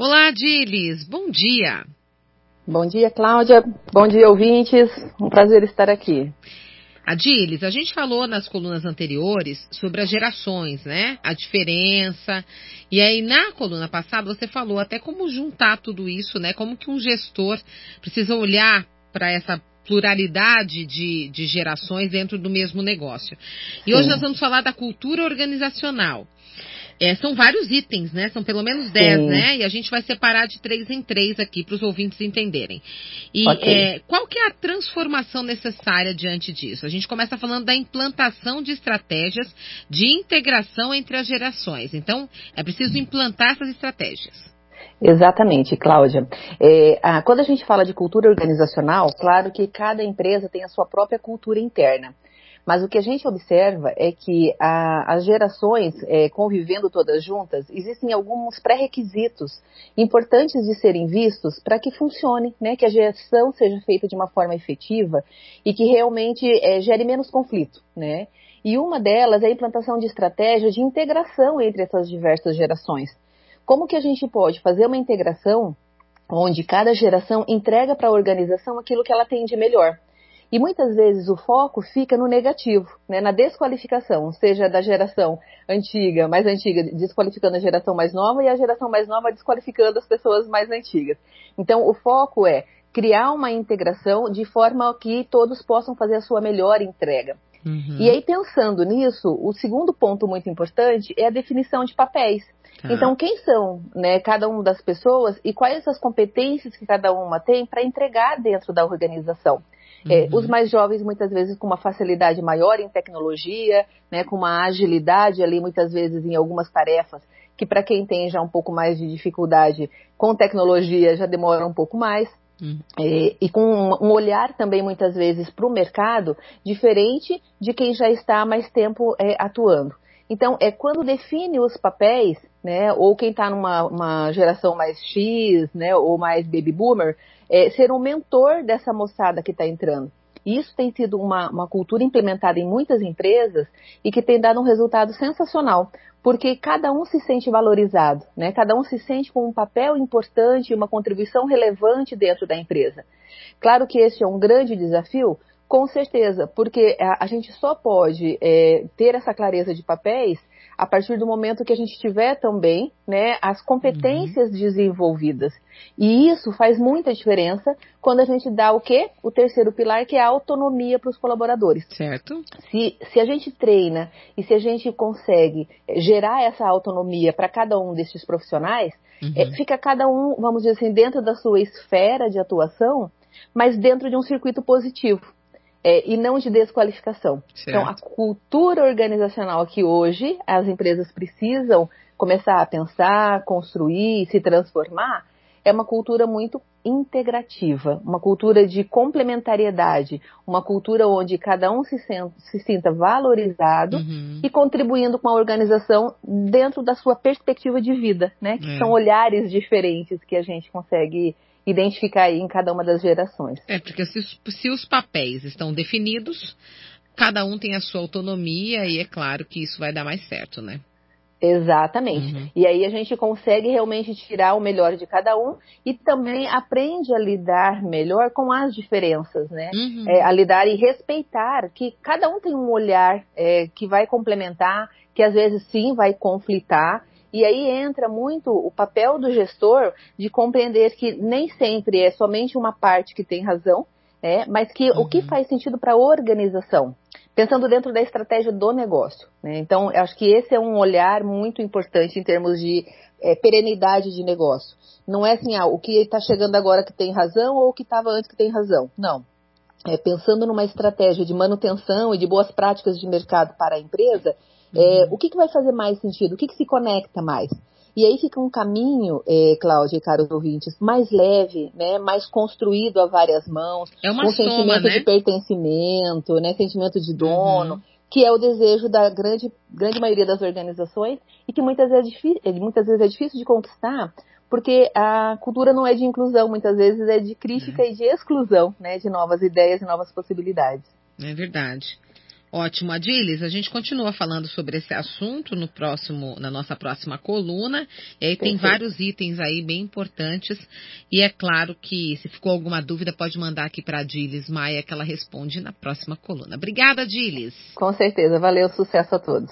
Olá, Dilis. Bom dia. Bom dia, Cláudia. Bom dia, ouvintes. Um prazer estar aqui. Adilis, a gente falou nas colunas anteriores sobre as gerações, né? A diferença. E aí, na coluna passada, você falou até como juntar tudo isso, né? Como que um gestor precisa olhar para essa pluralidade de, de gerações dentro do mesmo negócio. E Sim. hoje nós vamos falar da cultura organizacional. É, são vários itens, né? São pelo menos 10, né? E a gente vai separar de três em três aqui para os ouvintes entenderem. E okay. é, qual que é a transformação necessária diante disso? A gente começa falando da implantação de estratégias de integração entre as gerações. Então, é preciso implantar essas estratégias. Exatamente, Cláudia. É, a, quando a gente fala de cultura organizacional, claro que cada empresa tem a sua própria cultura interna. Mas o que a gente observa é que a, as gerações é, convivendo todas juntas, existem alguns pré-requisitos importantes de serem vistos para que funcione, né, que a gestão seja feita de uma forma efetiva e que realmente é, gere menos conflito. Né? E uma delas é a implantação de estratégias de integração entre essas diversas gerações. Como que a gente pode fazer uma integração onde cada geração entrega para a organização aquilo que ela tem de melhor? E muitas vezes o foco fica no negativo, né, na desqualificação, seja da geração antiga, mais antiga, desqualificando a geração mais nova e a geração mais nova desqualificando as pessoas mais antigas. Então, o foco é criar uma integração de forma que todos possam fazer a sua melhor entrega. Uhum. E aí, pensando nisso, o segundo ponto muito importante é a definição de papéis. Tá. Então, quem são né, cada uma das pessoas e quais as competências que cada uma tem para entregar dentro da organização? É, uhum. os mais jovens, muitas vezes, com uma facilidade maior em tecnologia, né, com uma agilidade ali, muitas vezes, em algumas tarefas, que para quem tem já um pouco mais de dificuldade com tecnologia já demora um pouco mais. Uhum. É, e com um olhar também muitas vezes para o mercado diferente de quem já está há mais tempo é, atuando. Então, é quando define os papéis, né, ou quem está numa geração mais X, né, ou mais baby boomer, é, ser um mentor dessa moçada que está entrando. Isso tem sido uma, uma, cultura implementada em muitas empresas e que tem dado um resultado sensacional, porque cada um se sente valorizado, né? cada um se sente com um papel importante e uma contribuição relevante dentro da empresa. Claro que esse é um grande desafio, com certeza, porque a, a gente só pode é, ter essa clareza de papéis a partir do momento que a gente tiver também né, as competências uhum. desenvolvidas. E isso faz muita diferença quando a gente dá o quê? O terceiro pilar, que é a autonomia para os colaboradores. Certo. Se, se a gente treina e se a gente consegue gerar essa autonomia para cada um desses profissionais, uhum. é, fica cada um, vamos dizer assim, dentro da sua esfera de atuação, mas dentro de um circuito positivo é, e não de desqualificação. Certo. Então, a cultura organizacional que hoje as empresas precisam começar a pensar, construir, se transformar, é uma cultura muito integrativa, uma cultura de complementariedade, uma cultura onde cada um se, senta, se sinta valorizado uhum. e contribuindo com a organização dentro da sua perspectiva de vida, né? Que é. são olhares diferentes que a gente consegue identificar aí em cada uma das gerações. É, porque se, se os papéis estão definidos, cada um tem a sua autonomia e é claro que isso vai dar mais certo, né? Exatamente. Uhum. E aí a gente consegue realmente tirar o melhor de cada um e também aprende a lidar melhor com as diferenças, né? Uhum. É, a lidar e respeitar que cada um tem um olhar é, que vai complementar, que às vezes sim vai conflitar e aí entra muito o papel do gestor de compreender que nem sempre é somente uma parte que tem razão, né, mas que uhum. o que uhum. faz sentido para a organização, pensando dentro da estratégia do negócio. Né? Então, acho que esse é um olhar muito importante em termos de é, perenidade de negócio. Não é assim, ah, o que está chegando agora que tem razão ou o que estava antes que tem razão. Não. É, pensando numa estratégia de manutenção e de boas práticas de mercado para a empresa, é, uhum. o que, que vai fazer mais sentido? O que, que se conecta mais? E aí fica um caminho, é, Cláudia e caros ouvintes, mais leve, né, mais construído a várias mãos, é uma com soma, sentimento né? de pertencimento, né, sentimento de dono, uhum. que é o desejo da grande, grande maioria das organizações e que muitas vezes, é difícil, é, muitas vezes é difícil de conquistar, porque a cultura não é de inclusão, muitas vezes é de crítica é. e de exclusão, né, de novas ideias e novas possibilidades. É verdade. Ótimo, Adilis. A gente continua falando sobre esse assunto no próximo, na nossa próxima coluna. E aí tem vários itens aí bem importantes. E é claro que se ficou alguma dúvida, pode mandar aqui para Adilis Maia, que ela responde na próxima coluna. Obrigada, Adilis. Com certeza. Valeu, sucesso a todos.